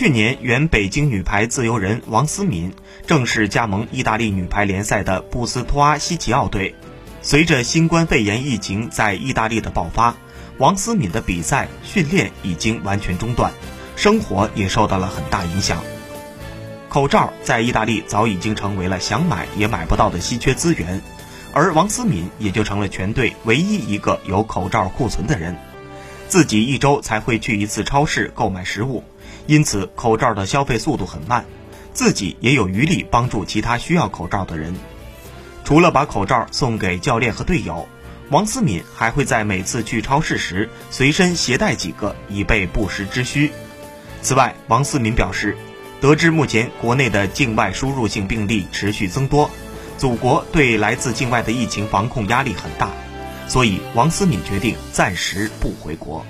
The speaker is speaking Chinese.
去年，原北京女排自由人王思敏正式加盟意大利女排联赛的布斯托阿西奇奥队。随着新冠肺炎疫情在意大利的爆发，王思敏的比赛训练已经完全中断，生活也受到了很大影响。口罩在意大利早已经成为了想买也买不到的稀缺资源，而王思敏也就成了全队唯一一个有口罩库存的人。自己一周才会去一次超市购买食物。因此，口罩的消费速度很慢，自己也有余力帮助其他需要口罩的人。除了把口罩送给教练和队友，王思敏还会在每次去超市时随身携带几个，以备不时之需。此外，王思敏表示，得知目前国内的境外输入性病例持续增多，祖国对来自境外的疫情防控压力很大，所以王思敏决定暂时不回国。